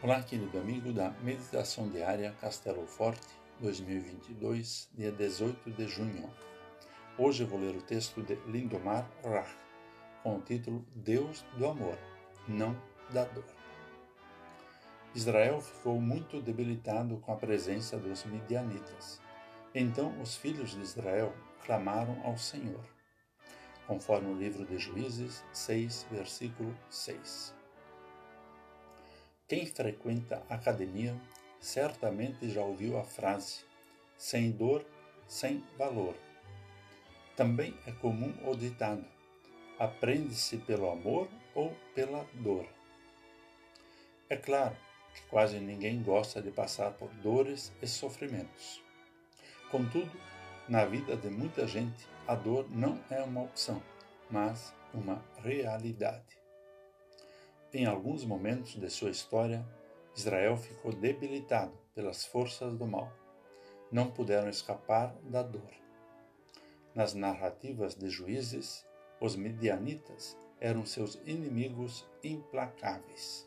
Olá, querido amigo da Meditação Diária Castelo Forte 2022, dia 18 de junho. Hoje vou ler o texto de Lindomar Rach, com o título Deus do Amor, não da dor. Israel ficou muito debilitado com a presença dos midianitas. Então os filhos de Israel clamaram ao Senhor, conforme o livro de Juízes 6, versículo 6. Quem frequenta a academia certamente já ouviu a frase: sem dor, sem valor. Também é comum o ditado: aprende-se pelo amor ou pela dor. É claro que quase ninguém gosta de passar por dores e sofrimentos. Contudo, na vida de muita gente, a dor não é uma opção, mas uma realidade. Em alguns momentos de sua história, Israel ficou debilitado pelas forças do mal. Não puderam escapar da dor. Nas narrativas de juízes, os midianitas eram seus inimigos implacáveis.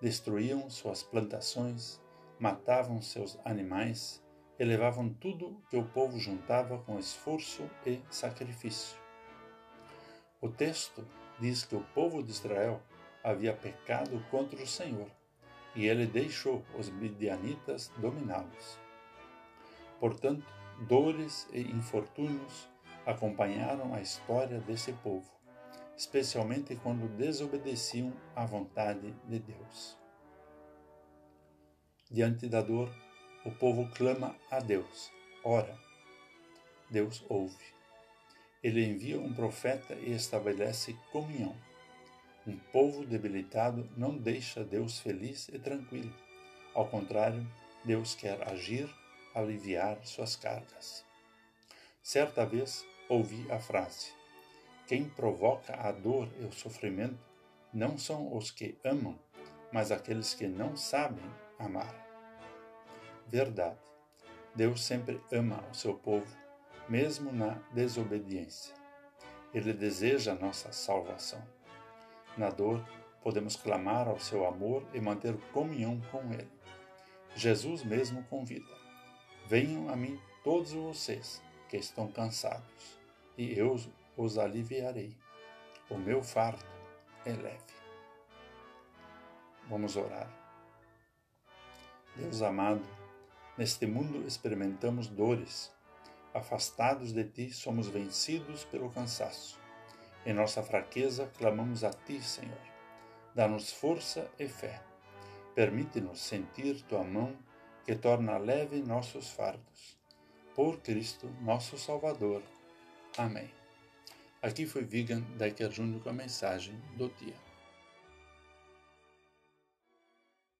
Destruíam suas plantações, matavam seus animais e levavam tudo que o povo juntava com esforço e sacrifício. O texto diz que o povo de Israel havia pecado contra o Senhor, e ele deixou os midianitas dominá-los. Portanto, dores e infortúnios acompanharam a história desse povo, especialmente quando desobedeciam à vontade de Deus. Diante da dor, o povo clama a Deus, ora. Deus ouve. Ele envia um profeta e estabelece comunhão. Um povo debilitado não deixa Deus feliz e tranquilo. Ao contrário, Deus quer agir, aliviar suas cargas. Certa vez ouvi a frase: Quem provoca a dor e o sofrimento não são os que amam, mas aqueles que não sabem amar. Verdade. Deus sempre ama o seu povo, mesmo na desobediência. Ele deseja a nossa salvação. Na dor, podemos clamar ao seu amor e manter comunhão com ele. Jesus mesmo convida: Venham a mim todos vocês que estão cansados, e eu os aliviarei. O meu fardo é leve. Vamos orar. Deus amado, neste mundo experimentamos dores. Afastados de ti, somos vencidos pelo cansaço em nossa fraqueza, clamamos a Ti, Senhor. Dá-nos força e fé. Permite-nos sentir Tua mão que torna leve nossos fardos. Por Cristo, nosso Salvador. Amém. Aqui foi Vigan Decker Júnior com a mensagem do dia.